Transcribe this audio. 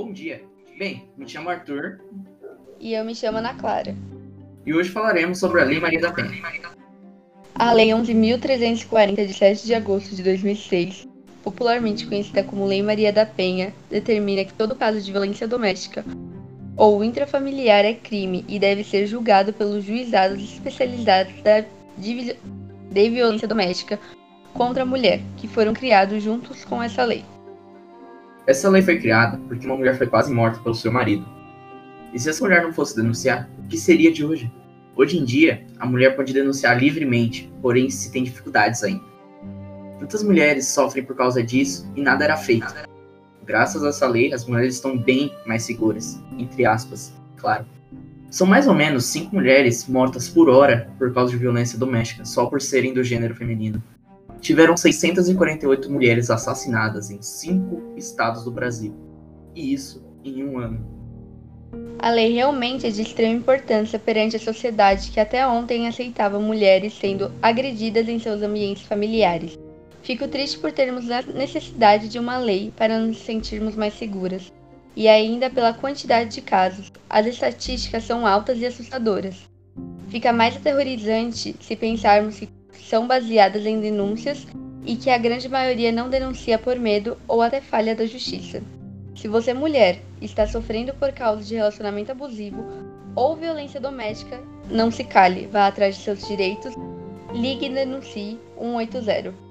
bom dia. Bem, me chamo Arthur. E eu me chamo Ana Clara. E hoje falaremos sobre a Lei Maria da Penha. A Lei 11.340, de 7 de agosto de 2006, popularmente conhecida como Lei Maria da Penha, determina que todo caso de violência doméstica ou intrafamiliar é crime e deve ser julgado pelos juizados especializados da, de, de violência doméstica contra a mulher, que foram criados juntos com essa lei. Essa lei foi criada porque uma mulher foi quase morta pelo seu marido. E se essa mulher não fosse denunciar, o que seria de hoje? Hoje em dia, a mulher pode denunciar livremente, porém se tem dificuldades ainda. Muitas mulheres sofrem por causa disso e nada era feito. Graças a essa lei, as mulheres estão bem mais seguras, entre aspas, claro. São mais ou menos 5 mulheres mortas por hora por causa de violência doméstica, só por serem do gênero feminino tiveram 648 mulheres assassinadas em cinco estados do Brasil. E isso em um ano. A lei realmente é de extrema importância perante a sociedade que até ontem aceitava mulheres sendo agredidas em seus ambientes familiares. Fico triste por termos a necessidade de uma lei para nos sentirmos mais seguras. E ainda pela quantidade de casos. As estatísticas são altas e assustadoras. Fica mais aterrorizante se pensarmos que são baseadas em denúncias e que a grande maioria não denuncia por medo ou até falha da justiça. Se você, mulher, está sofrendo por causa de relacionamento abusivo ou violência doméstica, não se cale, vá atrás de seus direitos, ligue e denuncie 180.